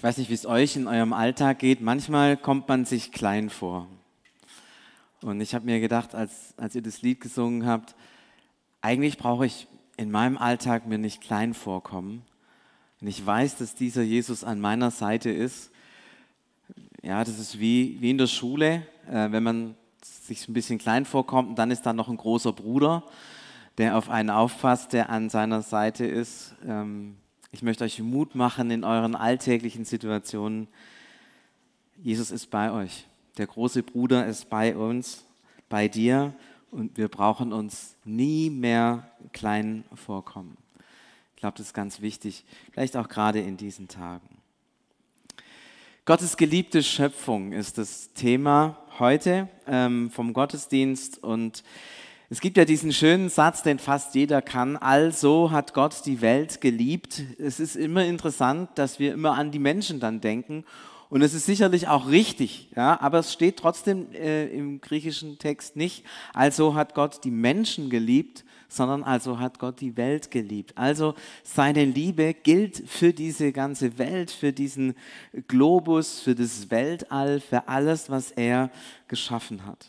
Ich weiß nicht, wie es euch in eurem Alltag geht. Manchmal kommt man sich klein vor. Und ich habe mir gedacht, als, als ihr das Lied gesungen habt, eigentlich brauche ich in meinem Alltag mir nicht klein vorkommen. Und ich weiß, dass dieser Jesus an meiner Seite ist. Ja, das ist wie, wie in der Schule, äh, wenn man sich ein bisschen klein vorkommt und dann ist da noch ein großer Bruder, der auf einen aufpasst, der an seiner Seite ist. Ähm, ich möchte euch Mut machen in euren alltäglichen Situationen. Jesus ist bei euch. Der große Bruder ist bei uns, bei dir und wir brauchen uns nie mehr klein vorkommen. Ich glaube, das ist ganz wichtig, vielleicht auch gerade in diesen Tagen. Gottes geliebte Schöpfung ist das Thema heute ähm, vom Gottesdienst und es gibt ja diesen schönen Satz, den fast jeder kann. Also hat Gott die Welt geliebt. Es ist immer interessant, dass wir immer an die Menschen dann denken. Und es ist sicherlich auch richtig, ja, aber es steht trotzdem äh, im griechischen Text nicht, also hat Gott die Menschen geliebt, sondern also hat Gott die Welt geliebt. Also seine Liebe gilt für diese ganze Welt, für diesen Globus, für das Weltall, für alles, was er geschaffen hat.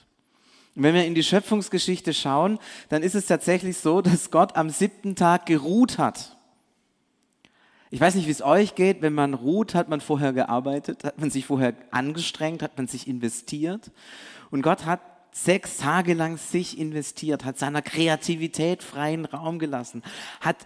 Und wenn wir in die Schöpfungsgeschichte schauen, dann ist es tatsächlich so, dass Gott am siebten Tag geruht hat. Ich weiß nicht, wie es euch geht. Wenn man ruht, hat man vorher gearbeitet, hat man sich vorher angestrengt, hat man sich investiert. Und Gott hat sechs Tage lang sich investiert, hat seiner Kreativität freien Raum gelassen, hat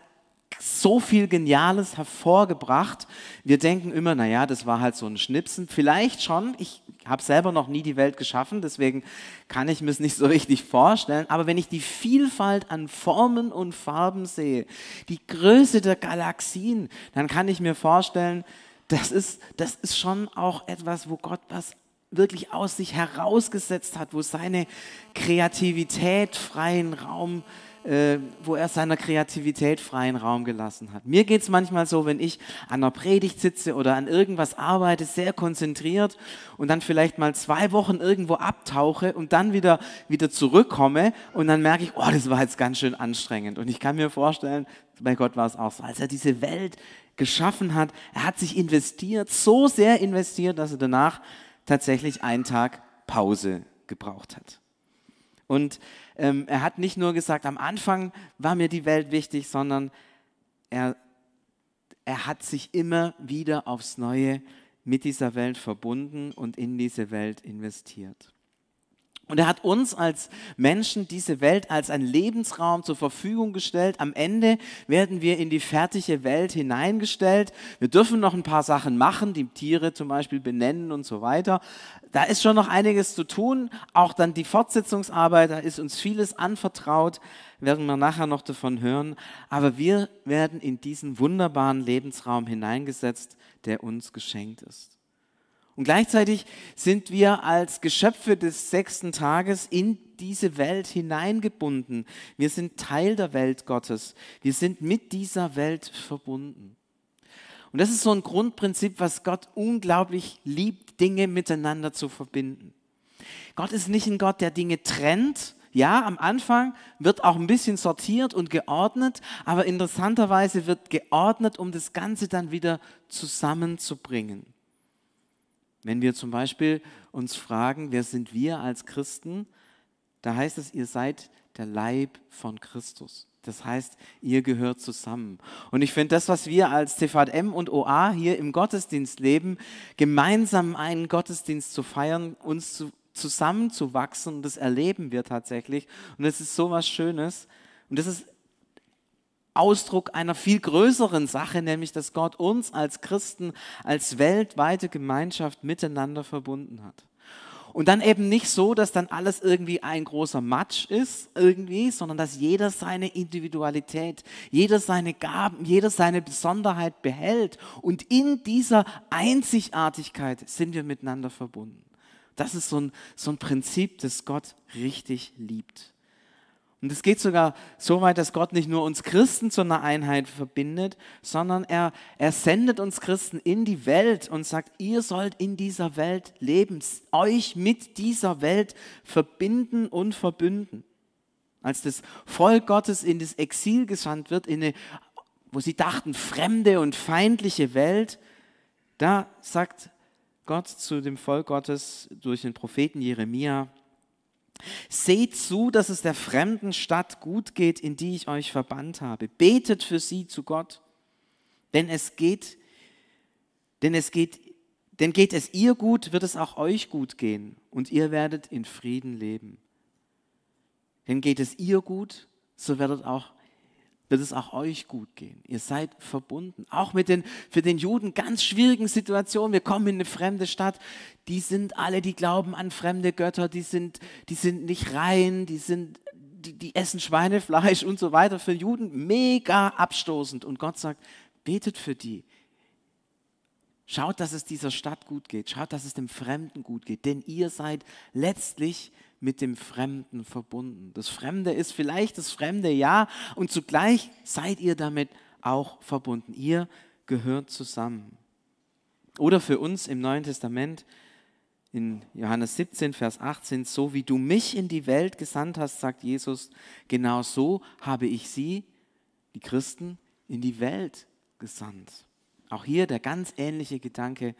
so viel Geniales hervorgebracht. Wir denken immer, naja, das war halt so ein Schnipsen. Vielleicht schon. Ich habe selber noch nie die Welt geschaffen, deswegen kann ich mir es nicht so richtig vorstellen. Aber wenn ich die Vielfalt an Formen und Farben sehe, die Größe der Galaxien, dann kann ich mir vorstellen, das ist, das ist schon auch etwas, wo Gott was wirklich aus sich herausgesetzt hat, wo seine Kreativität freien Raum hat äh, wo er seiner Kreativität freien Raum gelassen hat. Mir geht es manchmal so, wenn ich an einer Predigt sitze oder an irgendwas arbeite, sehr konzentriert und dann vielleicht mal zwei Wochen irgendwo abtauche und dann wieder, wieder zurückkomme und dann merke ich, oh, das war jetzt ganz schön anstrengend. Und ich kann mir vorstellen, bei Gott war es auch so, als er diese Welt geschaffen hat, er hat sich investiert, so sehr investiert, dass er danach tatsächlich einen Tag Pause gebraucht hat. Und ähm, er hat nicht nur gesagt, am Anfang war mir die Welt wichtig, sondern er, er hat sich immer wieder aufs Neue mit dieser Welt verbunden und in diese Welt investiert. Und er hat uns als Menschen diese Welt als ein Lebensraum zur Verfügung gestellt. Am Ende werden wir in die fertige Welt hineingestellt. Wir dürfen noch ein paar Sachen machen, die Tiere zum Beispiel benennen und so weiter. Da ist schon noch einiges zu tun. Auch dann die Fortsetzungsarbeit, da ist uns vieles anvertraut, werden wir nachher noch davon hören. Aber wir werden in diesen wunderbaren Lebensraum hineingesetzt, der uns geschenkt ist. Und gleichzeitig sind wir als Geschöpfe des sechsten Tages in diese Welt hineingebunden. Wir sind Teil der Welt Gottes. Wir sind mit dieser Welt verbunden. Und das ist so ein Grundprinzip, was Gott unglaublich liebt, Dinge miteinander zu verbinden. Gott ist nicht ein Gott, der Dinge trennt. Ja, am Anfang wird auch ein bisschen sortiert und geordnet, aber interessanterweise wird geordnet, um das Ganze dann wieder zusammenzubringen. Wenn wir zum Beispiel uns fragen, wer sind wir als Christen, da heißt es, ihr seid der Leib von Christus. Das heißt, ihr gehört zusammen. Und ich finde das, was wir als CVM und OA hier im Gottesdienst leben, gemeinsam einen Gottesdienst zu feiern, uns zu, zusammenzuwachsen, das erleben wir tatsächlich. Und es ist so was Schönes. Und das ist Ausdruck einer viel größeren Sache, nämlich dass Gott uns als Christen, als weltweite Gemeinschaft miteinander verbunden hat. Und dann eben nicht so, dass dann alles irgendwie ein großer Matsch ist, irgendwie, sondern dass jeder seine Individualität, jeder seine Gaben, jeder seine Besonderheit behält. Und in dieser Einzigartigkeit sind wir miteinander verbunden. Das ist so ein, so ein Prinzip, das Gott richtig liebt. Und es geht sogar so weit, dass Gott nicht nur uns Christen zu einer Einheit verbindet, sondern er, er sendet uns Christen in die Welt und sagt, ihr sollt in dieser Welt leben, euch mit dieser Welt verbinden und verbünden. Als das Volk Gottes in das Exil gesandt wird, in eine, wo sie dachten, fremde und feindliche Welt, Da sagt Gott zu dem Volk Gottes durch den Propheten Jeremia, Seht zu, dass es der fremden Stadt gut geht, in die ich euch verbannt habe. Betet für sie zu Gott, denn es geht, denn es geht, denn geht es ihr gut, wird es auch euch gut gehen und ihr werdet in Frieden leben. Denn geht es ihr gut, so werdet auch wird es auch euch gut gehen. Ihr seid verbunden. Auch mit den für den Juden ganz schwierigen Situationen. Wir kommen in eine fremde Stadt. Die sind alle, die glauben an fremde Götter. Die sind, die sind nicht rein. Die sind, die, die essen Schweinefleisch und so weiter. Für Juden mega abstoßend. Und Gott sagt, betet für die. Schaut, dass es dieser Stadt gut geht. Schaut, dass es dem Fremden gut geht. Denn ihr seid letztlich mit dem Fremden verbunden. Das Fremde ist vielleicht das Fremde, ja, und zugleich seid ihr damit auch verbunden. Ihr gehört zusammen. Oder für uns im Neuen Testament in Johannes 17, Vers 18, so wie du mich in die Welt gesandt hast, sagt Jesus, genau so habe ich sie, die Christen, in die Welt gesandt. Auch hier der ganz ähnliche Gedanke,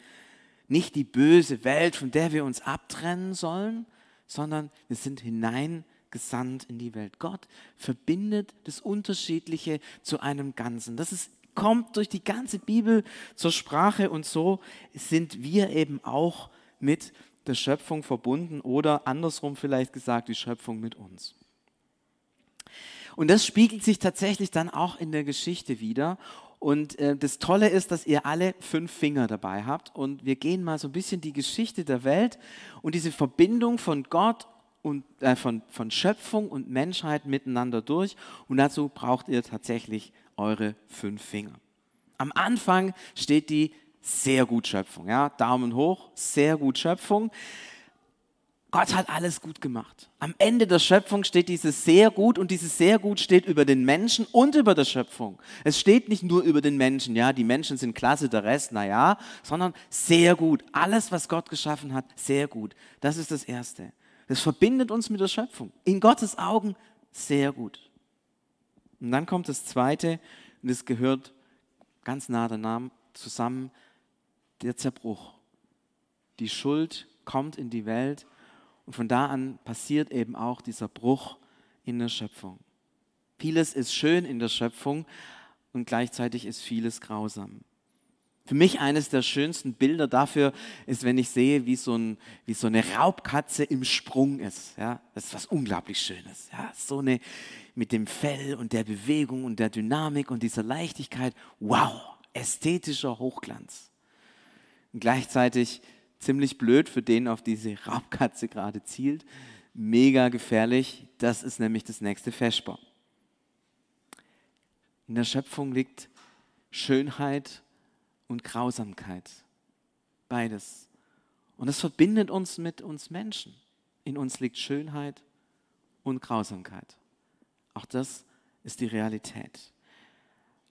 nicht die böse Welt, von der wir uns abtrennen sollen, sondern wir sind hineingesandt in die Welt. Gott verbindet das Unterschiedliche zu einem Ganzen. Das ist, kommt durch die ganze Bibel zur Sprache und so sind wir eben auch mit der Schöpfung verbunden oder andersrum vielleicht gesagt, die Schöpfung mit uns. Und das spiegelt sich tatsächlich dann auch in der Geschichte wieder. Und äh, das Tolle ist, dass ihr alle fünf Finger dabei habt. Und wir gehen mal so ein bisschen die Geschichte der Welt und diese Verbindung von Gott und äh, von, von Schöpfung und Menschheit miteinander durch. Und dazu braucht ihr tatsächlich eure fünf Finger. Am Anfang steht die sehr gut Schöpfung. Ja? Daumen hoch, sehr gut Schöpfung. Gott hat alles gut gemacht. Am Ende der Schöpfung steht dieses sehr gut und dieses sehr gut steht über den Menschen und über der Schöpfung. Es steht nicht nur über den Menschen, ja, die Menschen sind klasse, der Rest, naja, sondern sehr gut. Alles, was Gott geschaffen hat, sehr gut. Das ist das Erste. Das verbindet uns mit der Schöpfung. In Gottes Augen sehr gut. Und dann kommt das Zweite und es gehört ganz nah danach zusammen, der Zerbruch. Die Schuld kommt in die Welt und von da an passiert eben auch dieser Bruch in der Schöpfung. Vieles ist schön in der Schöpfung und gleichzeitig ist vieles grausam. Für mich eines der schönsten Bilder dafür ist, wenn ich sehe, wie so, ein, wie so eine Raubkatze im Sprung ist. Ja, das ist was unglaublich Schönes. Ja, so eine mit dem Fell und der Bewegung und der Dynamik und dieser Leichtigkeit. Wow, ästhetischer Hochglanz. Und gleichzeitig ziemlich blöd für den, auf diese Raubkatze gerade zielt. Mega gefährlich. Das ist nämlich das nächste Vesper. In der Schöpfung liegt Schönheit und Grausamkeit. Beides. Und es verbindet uns mit uns Menschen. In uns liegt Schönheit und Grausamkeit. Auch das ist die Realität.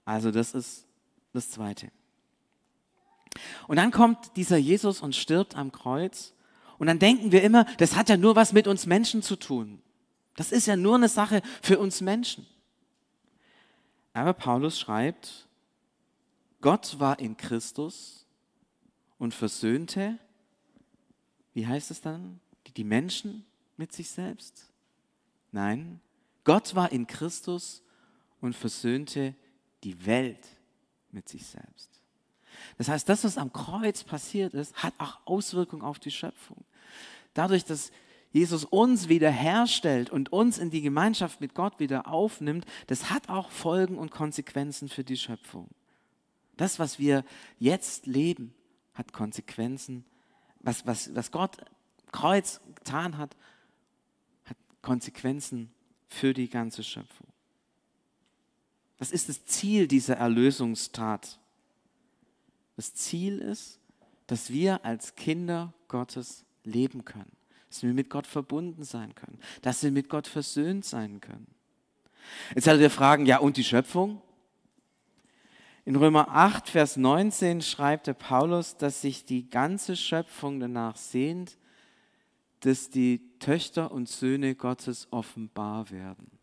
Also das ist das Zweite. Und dann kommt dieser Jesus und stirbt am Kreuz. Und dann denken wir immer, das hat ja nur was mit uns Menschen zu tun. Das ist ja nur eine Sache für uns Menschen. Aber Paulus schreibt, Gott war in Christus und versöhnte, wie heißt es dann, die Menschen mit sich selbst? Nein, Gott war in Christus und versöhnte die Welt mit sich selbst. Das heißt, das, was am Kreuz passiert ist, hat auch Auswirkungen auf die Schöpfung. Dadurch, dass Jesus uns wiederherstellt und uns in die Gemeinschaft mit Gott wieder aufnimmt, das hat auch Folgen und Konsequenzen für die Schöpfung. Das, was wir jetzt leben, hat Konsequenzen. Was, was, was Gott Kreuz getan hat, hat Konsequenzen für die ganze Schöpfung. Das ist das Ziel dieser Erlösungstat. Das Ziel ist, dass wir als Kinder Gottes leben können, dass wir mit Gott verbunden sein können, dass wir mit Gott versöhnt sein können. Jetzt werdet ihr fragen, ja und die Schöpfung? In Römer 8, Vers 19 schreibt der Paulus, dass sich die ganze Schöpfung danach sehnt, dass die Töchter und Söhne Gottes offenbar werden.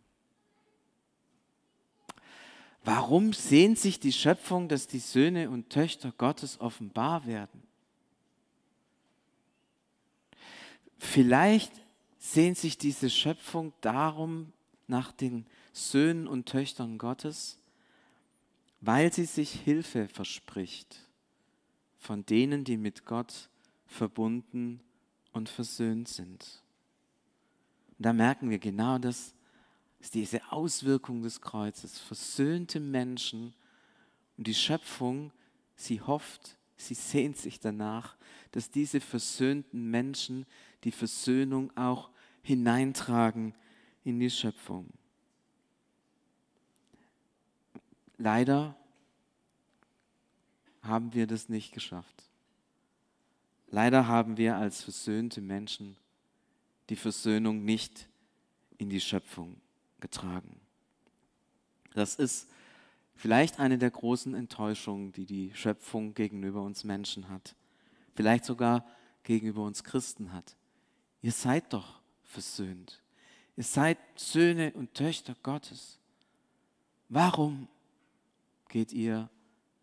Warum sehnt sich die Schöpfung, dass die Söhne und Töchter Gottes offenbar werden? Vielleicht sehnt sich diese Schöpfung darum nach den Söhnen und Töchtern Gottes, weil sie sich Hilfe verspricht von denen, die mit Gott verbunden und versöhnt sind. Und da merken wir genau das ist diese Auswirkung des Kreuzes. Versöhnte Menschen und die Schöpfung, sie hofft, sie sehnt sich danach, dass diese versöhnten Menschen die Versöhnung auch hineintragen in die Schöpfung. Leider haben wir das nicht geschafft. Leider haben wir als versöhnte Menschen die Versöhnung nicht in die Schöpfung getragen. Das ist vielleicht eine der großen Enttäuschungen, die die Schöpfung gegenüber uns Menschen hat. Vielleicht sogar gegenüber uns Christen hat. Ihr seid doch versöhnt. Ihr seid Söhne und Töchter Gottes. Warum geht ihr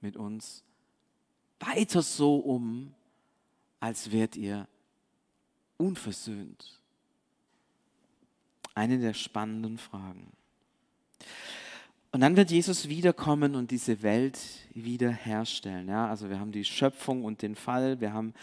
mit uns weiter so um, als wärt ihr unversöhnt? Eine der spannenden Fragen. Und dann wird Jesus wiederkommen und diese Welt wiederherstellen. Ja, also wir haben die Schöpfung und den Fall, wir haben,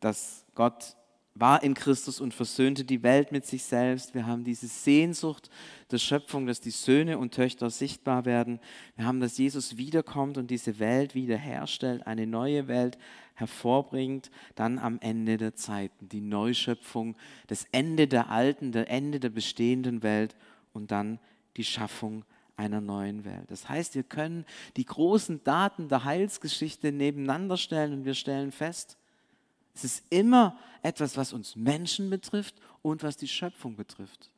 dass Gott war in Christus und versöhnte die Welt mit sich selbst. Wir haben diese Sehnsucht der Schöpfung, dass die Söhne und Töchter sichtbar werden. Wir haben, dass Jesus wiederkommt und diese Welt wiederherstellt, eine neue Welt hervorbringt, dann am Ende der Zeiten, die Neuschöpfung, das Ende der alten, das Ende der bestehenden Welt und dann die Schaffung einer neuen Welt. Das heißt, wir können die großen Daten der Heilsgeschichte nebeneinander stellen und wir stellen fest, es ist immer etwas, was uns Menschen betrifft und was die Schöpfung betrifft.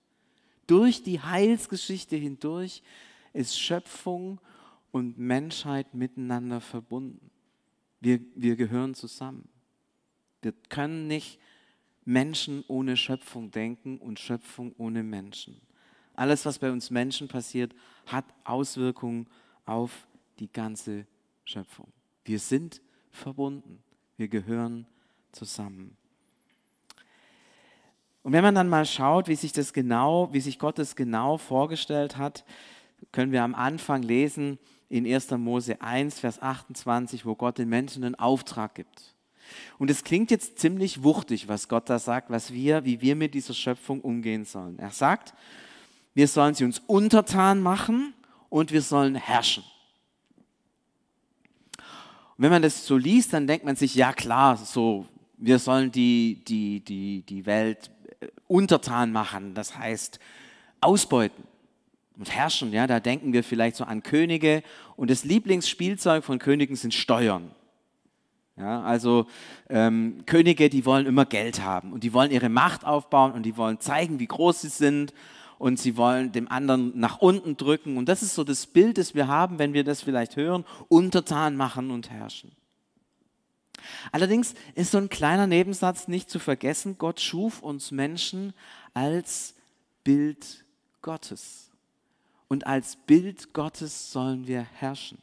Durch die Heilsgeschichte hindurch ist Schöpfung und Menschheit miteinander verbunden. Wir, wir gehören zusammen. Wir können nicht Menschen ohne Schöpfung denken und Schöpfung ohne Menschen. Alles, was bei uns Menschen passiert, hat Auswirkungen auf die ganze Schöpfung. Wir sind verbunden. Wir gehören zusammen. Und wenn man dann mal schaut, wie sich das genau, wie sich Gott das genau vorgestellt hat, können wir am Anfang lesen in 1. Mose 1, Vers 28, wo Gott den Menschen einen Auftrag gibt. Und es klingt jetzt ziemlich wuchtig, was Gott da sagt, was wir, wie wir mit dieser Schöpfung umgehen sollen. Er sagt, wir sollen sie uns untertan machen und wir sollen herrschen. Und wenn man das so liest, dann denkt man sich, ja klar, so wir sollen die, die, die, die Welt äh, untertan machen, das heißt ausbeuten und herrschen. Ja, da denken wir vielleicht so an Könige und das Lieblingsspielzeug von Königen sind Steuern. Ja, also ähm, Könige, die wollen immer Geld haben und die wollen ihre Macht aufbauen und die wollen zeigen, wie groß sie sind und sie wollen dem anderen nach unten drücken. Und das ist so das Bild, das wir haben, wenn wir das vielleicht hören, untertan machen und herrschen. Allerdings ist so ein kleiner Nebensatz nicht zu vergessen, Gott schuf uns Menschen als Bild Gottes. Und als Bild Gottes sollen wir herrschen.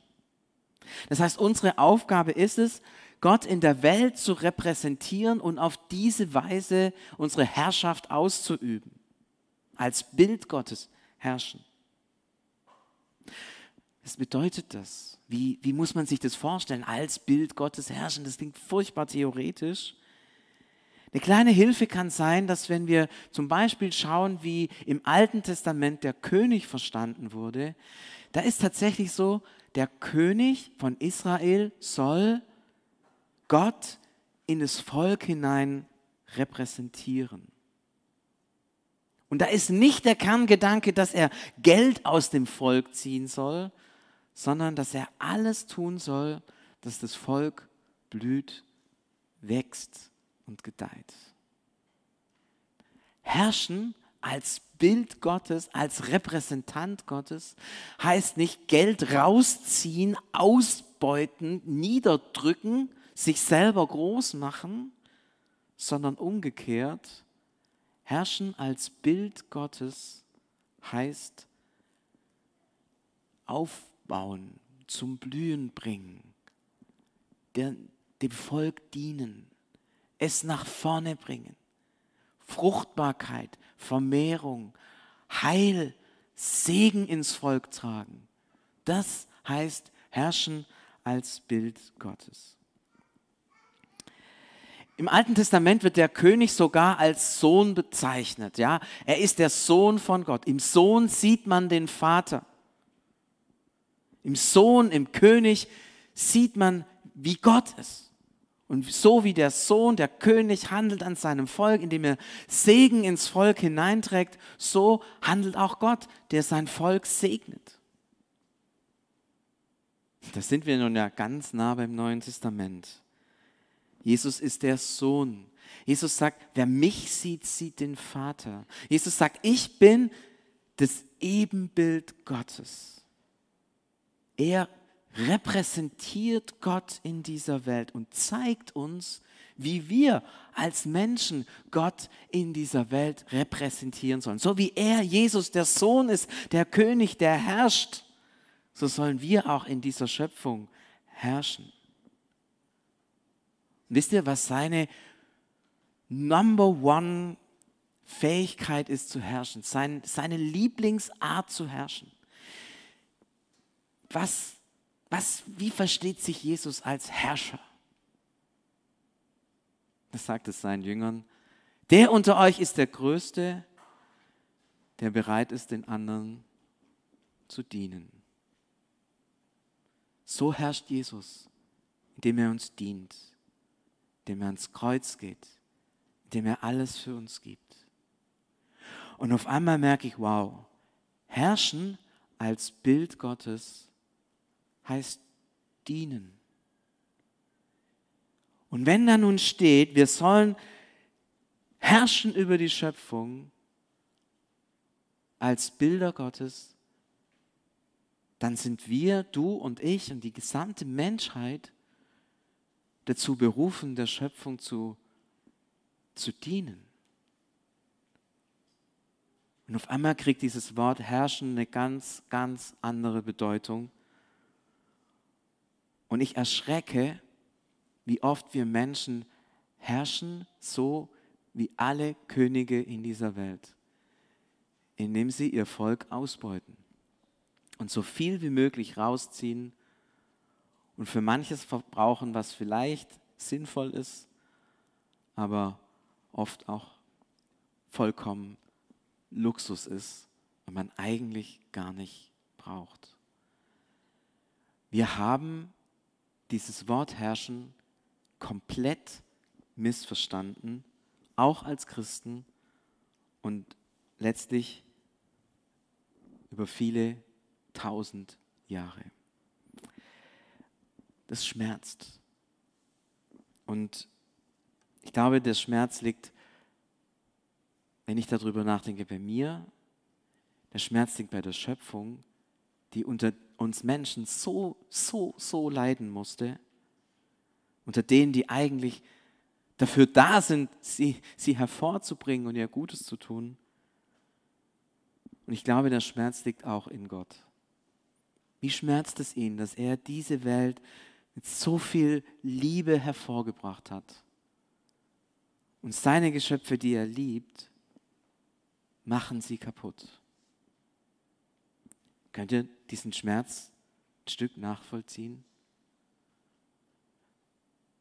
Das heißt, unsere Aufgabe ist es, Gott in der Welt zu repräsentieren und auf diese Weise unsere Herrschaft auszuüben. Als Bild Gottes herrschen. Was bedeutet das? Wie, wie muss man sich das vorstellen? Als Bild Gottes herrschen, das klingt furchtbar theoretisch. Eine kleine Hilfe kann sein, dass wenn wir zum Beispiel schauen, wie im Alten Testament der König verstanden wurde, da ist tatsächlich so, der König von Israel soll Gott in das Volk hinein repräsentieren. Und da ist nicht der Kerngedanke, dass er Geld aus dem Volk ziehen soll, sondern dass er alles tun soll, dass das Volk blüht, wächst und gedeiht. Herrschen als Bild Gottes, als Repräsentant Gottes, heißt nicht Geld rausziehen, ausbeuten, niederdrücken, sich selber groß machen, sondern umgekehrt, herrschen als Bild Gottes heißt auf aufbauen, zum Blühen bringen, dem Volk dienen, es nach vorne bringen. Fruchtbarkeit, Vermehrung, Heil, Segen ins Volk tragen. Das heißt herrschen als Bild Gottes. Im Alten Testament wird der König sogar als Sohn bezeichnet. Ja? Er ist der Sohn von Gott. Im Sohn sieht man den Vater. Im Sohn, im König sieht man, wie Gott ist. Und so wie der Sohn, der König handelt an seinem Volk, indem er Segen ins Volk hineinträgt, so handelt auch Gott, der sein Volk segnet. Da sind wir nun ja ganz nah beim Neuen Testament. Jesus ist der Sohn. Jesus sagt, wer mich sieht, sieht den Vater. Jesus sagt, ich bin das Ebenbild Gottes. Er repräsentiert Gott in dieser Welt und zeigt uns, wie wir als Menschen Gott in dieser Welt repräsentieren sollen. So wie er, Jesus, der Sohn ist, der König, der herrscht, so sollen wir auch in dieser Schöpfung herrschen. wisst ihr, was seine Number One Fähigkeit ist zu herrschen, sein, seine Lieblingsart zu herrschen? Was was, wie versteht sich Jesus als Herrscher? Das sagt es seinen Jüngern. Der unter euch ist der Größte, der bereit ist, den anderen zu dienen. So herrscht Jesus, indem er uns dient, indem er ans Kreuz geht, indem er alles für uns gibt. Und auf einmal merke ich, wow, herrschen als Bild Gottes heißt dienen. Und wenn da nun steht, wir sollen herrschen über die Schöpfung als Bilder Gottes, dann sind wir, du und ich und die gesamte Menschheit dazu berufen, der Schöpfung zu, zu dienen. Und auf einmal kriegt dieses Wort herrschen eine ganz, ganz andere Bedeutung. Und ich erschrecke, wie oft wir Menschen herrschen, so wie alle Könige in dieser Welt, indem sie ihr Volk ausbeuten und so viel wie möglich rausziehen und für manches verbrauchen, was vielleicht sinnvoll ist, aber oft auch vollkommen Luxus ist und man eigentlich gar nicht braucht. Wir haben dieses Wort herrschen komplett missverstanden, auch als Christen und letztlich über viele tausend Jahre. Das schmerzt. Und ich glaube, der Schmerz liegt, wenn ich darüber nachdenke, bei mir. Der Schmerz liegt bei der Schöpfung, die unter uns Menschen so, so, so leiden musste, unter denen, die eigentlich dafür da sind, sie, sie hervorzubringen und ihr Gutes zu tun. Und ich glaube, der Schmerz liegt auch in Gott. Wie schmerzt es ihn, dass er diese Welt mit so viel Liebe hervorgebracht hat? Und seine Geschöpfe, die er liebt, machen sie kaputt. Könnt ihr diesen Schmerz ein Stück nachvollziehen?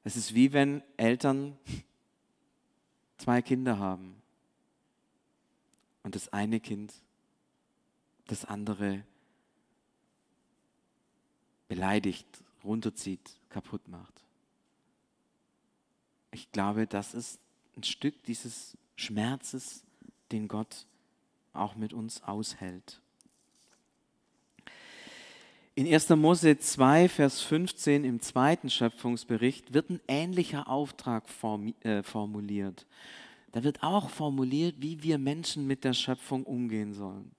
Es ist wie wenn Eltern zwei Kinder haben und das eine Kind das andere beleidigt, runterzieht, kaputt macht. Ich glaube, das ist ein Stück dieses Schmerzes, den Gott auch mit uns aushält. In 1. Mose 2, Vers 15 im zweiten Schöpfungsbericht wird ein ähnlicher Auftrag äh, formuliert. Da wird auch formuliert, wie wir Menschen mit der Schöpfung umgehen sollen.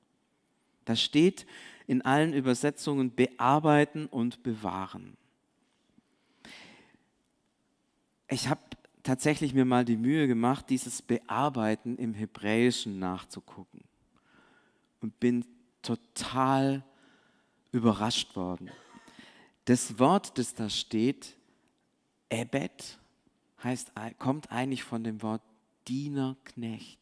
Da steht in allen Übersetzungen bearbeiten und bewahren. Ich habe tatsächlich mir mal die Mühe gemacht, dieses Bearbeiten im Hebräischen nachzugucken und bin total überrascht worden. Das Wort, das da steht, Ebed, heißt, kommt eigentlich von dem Wort Diener, Knecht.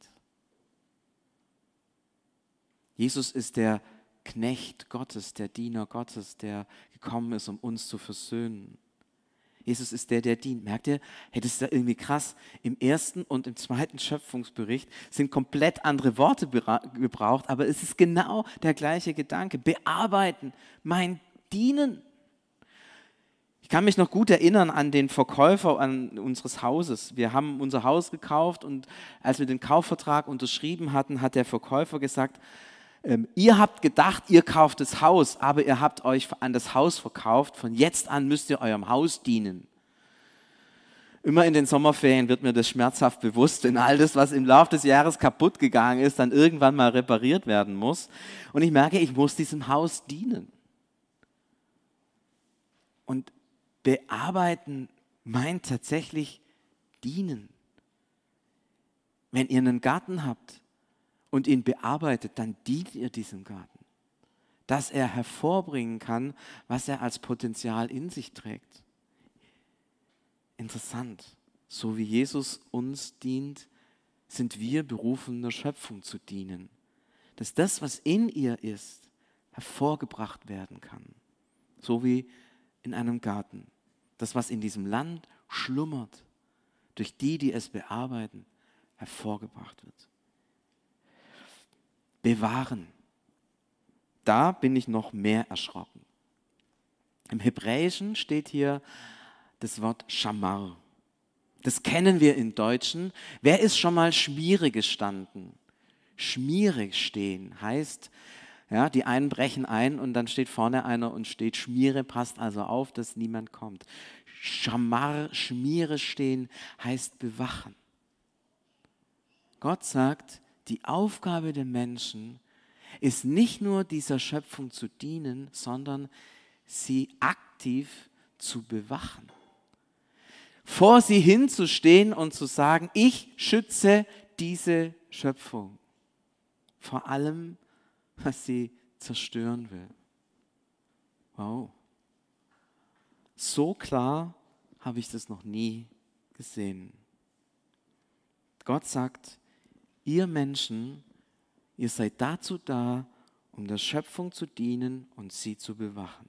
Jesus ist der Knecht Gottes, der Diener Gottes, der gekommen ist, um uns zu versöhnen. Jesus ist der, der dient. Merkt ihr? Hey, das ja irgendwie krass. Im ersten und im zweiten Schöpfungsbericht sind komplett andere Worte gebraucht, aber es ist genau der gleiche Gedanke. Bearbeiten, mein Dienen. Ich kann mich noch gut erinnern an den Verkäufer an unseres Hauses. Wir haben unser Haus gekauft und als wir den Kaufvertrag unterschrieben hatten, hat der Verkäufer gesagt, ähm, ihr habt gedacht, ihr kauft das Haus, aber ihr habt euch an das Haus verkauft. Von jetzt an müsst ihr eurem Haus dienen. Immer in den Sommerferien wird mir das schmerzhaft bewusst, wenn all das, was im Laufe des Jahres kaputt gegangen ist, dann irgendwann mal repariert werden muss. Und ich merke, ich muss diesem Haus dienen. Und bearbeiten meint tatsächlich dienen. Wenn ihr einen Garten habt und ihn bearbeitet, dann dient ihr diesem Garten, dass er hervorbringen kann, was er als Potenzial in sich trägt. Interessant. So wie Jesus uns dient, sind wir berufen, der Schöpfung zu dienen. Dass das, was in ihr ist, hervorgebracht werden kann. So wie in einem Garten das, was in diesem Land schlummert, durch die, die es bearbeiten, hervorgebracht wird. Bewahren. Da bin ich noch mehr erschrocken. Im Hebräischen steht hier das Wort Shamar. Das kennen wir im Deutschen. Wer ist schon mal Schmiere gestanden? Schmierig stehen heißt, ja, die einen brechen ein und dann steht vorne einer und steht Schmiere, passt also auf, dass niemand kommt. Schamar, Schmiere stehen heißt bewachen. Gott sagt, die Aufgabe der Menschen ist nicht nur dieser Schöpfung zu dienen, sondern sie aktiv zu bewachen. Vor sie hinzustehen und zu sagen, ich schütze diese Schöpfung. Vor allem was sie zerstören will. Wow. So klar habe ich das noch nie gesehen. Gott sagt, ihr Menschen, ihr seid dazu da, um der Schöpfung zu dienen und sie zu bewachen.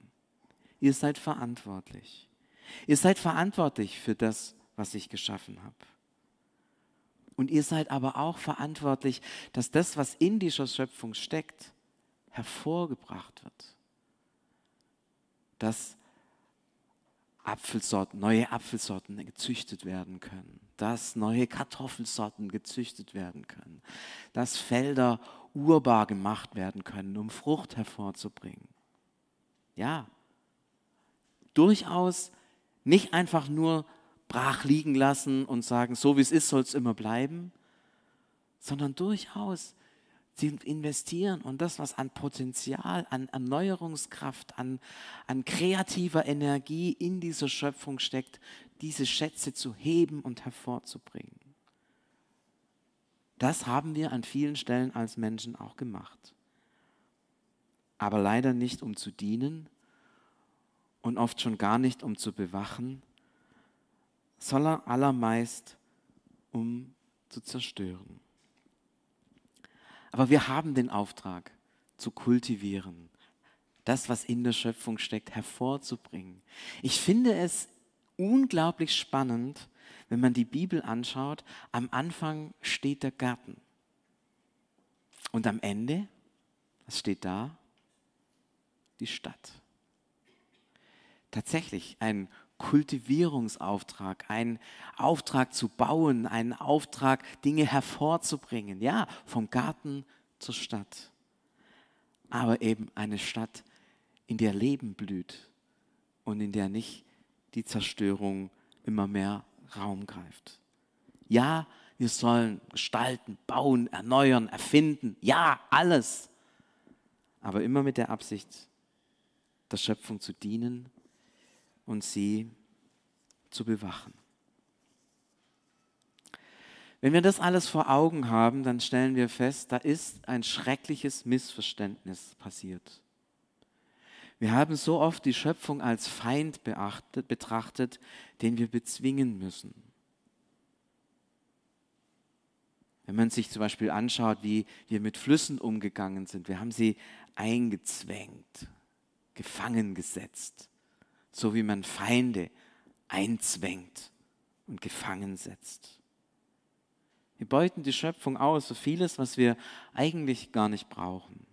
Ihr seid verantwortlich. Ihr seid verantwortlich für das, was ich geschaffen habe. Und ihr seid aber auch verantwortlich, dass das, was in dieser Schöpfung steckt, hervorgebracht wird. Dass Apfelsorten, neue Apfelsorten gezüchtet werden können, dass neue Kartoffelsorten gezüchtet werden können, dass Felder urbar gemacht werden können, um Frucht hervorzubringen. Ja, durchaus nicht einfach nur brach liegen lassen und sagen, so wie es ist, soll es immer bleiben, sondern durchaus Sie investieren und das, was an Potenzial, an Erneuerungskraft, an, an kreativer Energie in dieser Schöpfung steckt, diese Schätze zu heben und hervorzubringen. Das haben wir an vielen Stellen als Menschen auch gemacht. Aber leider nicht, um zu dienen und oft schon gar nicht, um zu bewachen, sondern allermeist, um zu zerstören. Aber wir haben den Auftrag zu kultivieren, das, was in der Schöpfung steckt, hervorzubringen. Ich finde es unglaublich spannend, wenn man die Bibel anschaut. Am Anfang steht der Garten. Und am Ende, was steht da? Die Stadt. Tatsächlich ein Kultivierungsauftrag, ein Auftrag zu bauen, einen Auftrag, Dinge hervorzubringen. Ja, vom Garten zur Stadt. Aber eben eine Stadt, in der Leben blüht und in der nicht die Zerstörung immer mehr Raum greift. Ja, wir sollen gestalten, bauen, erneuern, erfinden. Ja, alles. Aber immer mit der Absicht, der Schöpfung zu dienen und sie zu bewachen. Wenn wir das alles vor Augen haben, dann stellen wir fest, da ist ein schreckliches Missverständnis passiert. Wir haben so oft die Schöpfung als Feind beachtet, betrachtet, den wir bezwingen müssen. Wenn man sich zum Beispiel anschaut, wie wir mit Flüssen umgegangen sind, wir haben sie eingezwängt, gefangen gesetzt, so wie man Feinde einzwängt und gefangen setzt. Wir beuten die Schöpfung aus, so vieles, was wir eigentlich gar nicht brauchen.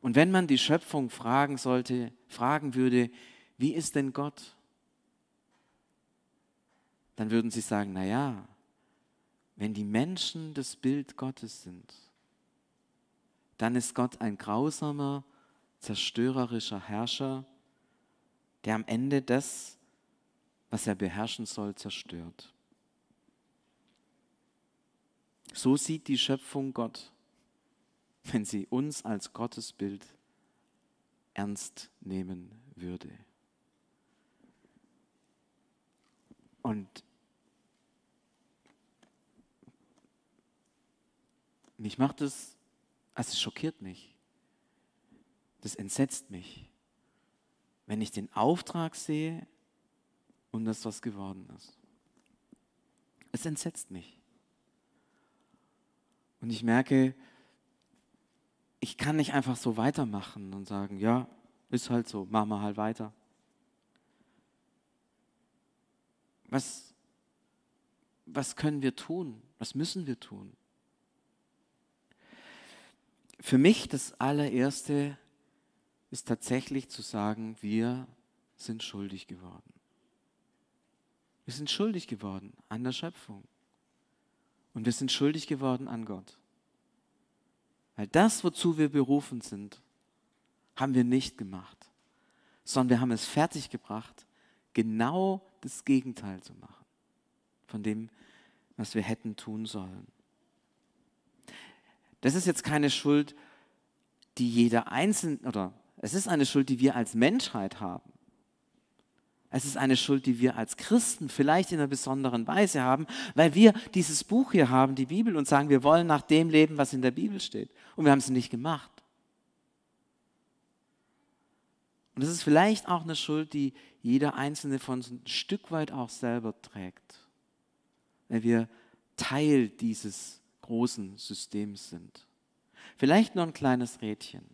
Und wenn man die Schöpfung fragen sollte, fragen würde, wie ist denn Gott? Dann würden sie sagen, na ja, wenn die Menschen das Bild Gottes sind, dann ist Gott ein grausamer, zerstörerischer Herrscher, der am Ende das, was er beherrschen soll, zerstört. So sieht die Schöpfung Gott, wenn sie uns als Gottesbild ernst nehmen würde. Und mich macht es, also es schockiert mich. Das entsetzt mich, wenn ich den Auftrag sehe und das, was geworden ist. Es entsetzt mich. Und ich merke, ich kann nicht einfach so weitermachen und sagen, ja, ist halt so, machen wir halt weiter. Was, was können wir tun? Was müssen wir tun? Für mich das allererste ist tatsächlich zu sagen, wir sind schuldig geworden. Wir sind schuldig geworden an der Schöpfung. Und wir sind schuldig geworden an Gott. Weil das, wozu wir berufen sind, haben wir nicht gemacht, sondern wir haben es fertiggebracht, genau das Gegenteil zu machen von dem, was wir hätten tun sollen. Das ist jetzt keine Schuld, die jeder Einzelne, oder es ist eine Schuld, die wir als Menschheit haben. Es ist eine Schuld, die wir als Christen vielleicht in einer besonderen Weise haben, weil wir dieses Buch hier haben, die Bibel, und sagen, wir wollen nach dem leben, was in der Bibel steht. Und wir haben es nicht gemacht. Und das ist vielleicht auch eine Schuld, die jeder Einzelne von uns ein Stück weit auch selber trägt, weil wir Teil dieses großen Systems sind. Vielleicht nur ein kleines Rädchen,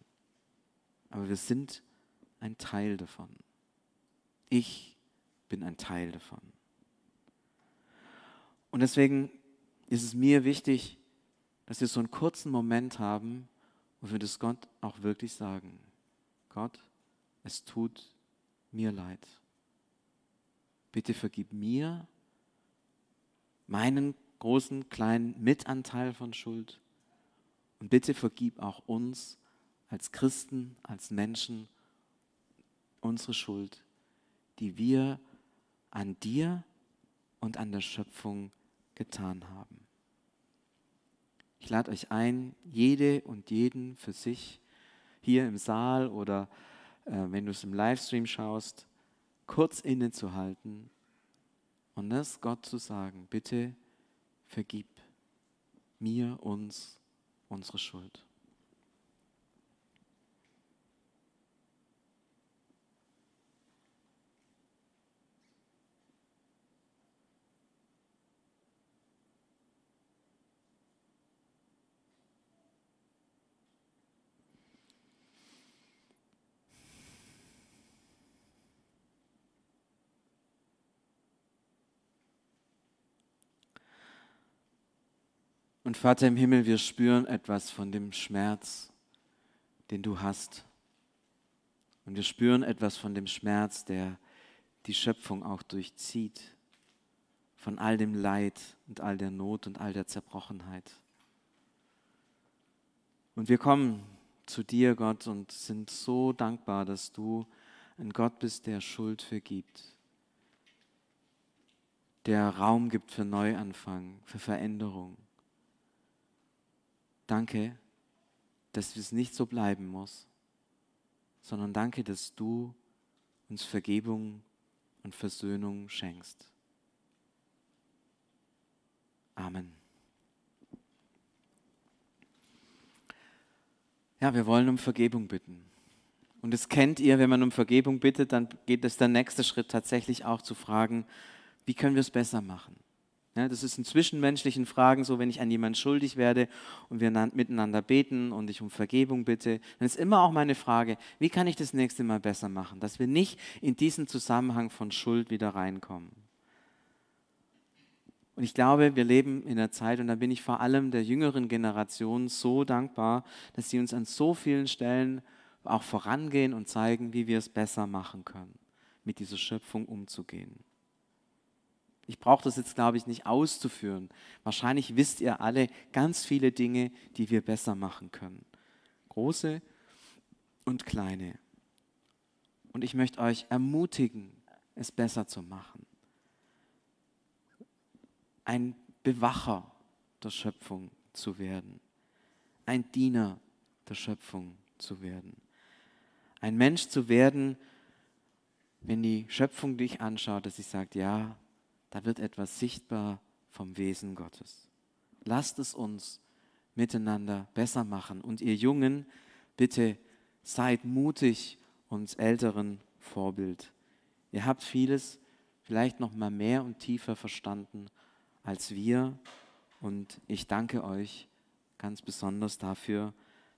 aber wir sind ein Teil davon. Ich bin ein Teil davon. Und deswegen ist es mir wichtig, dass wir so einen kurzen Moment haben, wo wir das Gott auch wirklich sagen. Gott, es tut mir leid. Bitte vergib mir meinen großen, kleinen Mitanteil von Schuld. Und bitte vergib auch uns als Christen, als Menschen unsere Schuld, die wir an dir und an der Schöpfung getan haben. Ich lade euch ein, jede und jeden für sich hier im Saal oder äh, wenn du es im Livestream schaust, kurz innezuhalten und das Gott zu sagen, bitte vergib mir, uns, unsere Schuld. Und Vater im Himmel, wir spüren etwas von dem Schmerz, den du hast. Und wir spüren etwas von dem Schmerz, der die Schöpfung auch durchzieht. Von all dem Leid und all der Not und all der Zerbrochenheit. Und wir kommen zu dir, Gott, und sind so dankbar, dass du ein Gott bist, der Schuld vergibt, der Raum gibt für Neuanfang, für Veränderung. Danke, dass es nicht so bleiben muss, sondern danke, dass du uns Vergebung und Versöhnung schenkst. Amen. Ja, wir wollen um Vergebung bitten. Und das kennt ihr, wenn man um Vergebung bittet, dann geht es der nächste Schritt tatsächlich auch zu fragen, wie können wir es besser machen? Ja, das ist in zwischenmenschlichen Fragen so, wenn ich an jemanden schuldig werde und wir miteinander beten und ich um Vergebung bitte, dann ist immer auch meine Frage, wie kann ich das nächste Mal besser machen, dass wir nicht in diesen Zusammenhang von Schuld wieder reinkommen. Und ich glaube, wir leben in einer Zeit, und da bin ich vor allem der jüngeren Generation so dankbar, dass sie uns an so vielen Stellen auch vorangehen und zeigen, wie wir es besser machen können, mit dieser Schöpfung umzugehen. Ich brauche das jetzt, glaube ich, nicht auszuführen. Wahrscheinlich wisst ihr alle ganz viele Dinge, die wir besser machen können. Große und kleine. Und ich möchte euch ermutigen, es besser zu machen. Ein Bewacher der Schöpfung zu werden. Ein Diener der Schöpfung zu werden. Ein Mensch zu werden, wenn die Schöpfung dich anschaut, dass sie sagt, ja, da wird etwas sichtbar vom Wesen Gottes. Lasst es uns miteinander besser machen. Und ihr Jungen, bitte seid mutig uns Älteren Vorbild. Ihr habt vieles vielleicht noch mal mehr und tiefer verstanden als wir. Und ich danke euch ganz besonders dafür,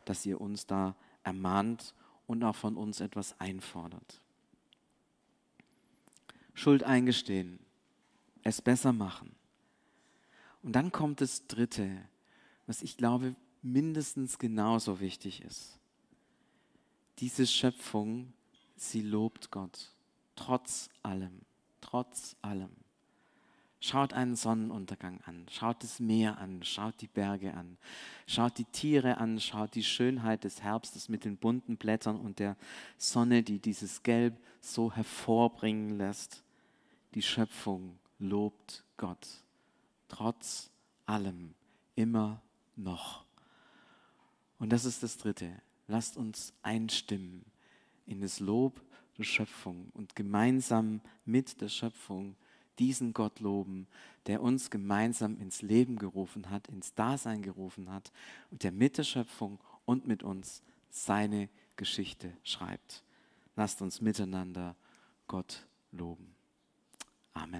dass ihr uns da ermahnt und auch von uns etwas einfordert. Schuld eingestehen es besser machen. Und dann kommt das Dritte, was ich glaube mindestens genauso wichtig ist. Diese Schöpfung, sie lobt Gott, trotz allem, trotz allem. Schaut einen Sonnenuntergang an, schaut das Meer an, schaut die Berge an, schaut die Tiere an, schaut die Schönheit des Herbstes mit den bunten Blättern und der Sonne, die dieses Gelb so hervorbringen lässt. Die Schöpfung lobt Gott. Trotz allem, immer noch. Und das ist das Dritte. Lasst uns einstimmen in das Lob der Schöpfung und gemeinsam mit der Schöpfung diesen Gott loben, der uns gemeinsam ins Leben gerufen hat, ins Dasein gerufen hat und der mit der Schöpfung und mit uns seine Geschichte schreibt. Lasst uns miteinander Gott loben. Amen.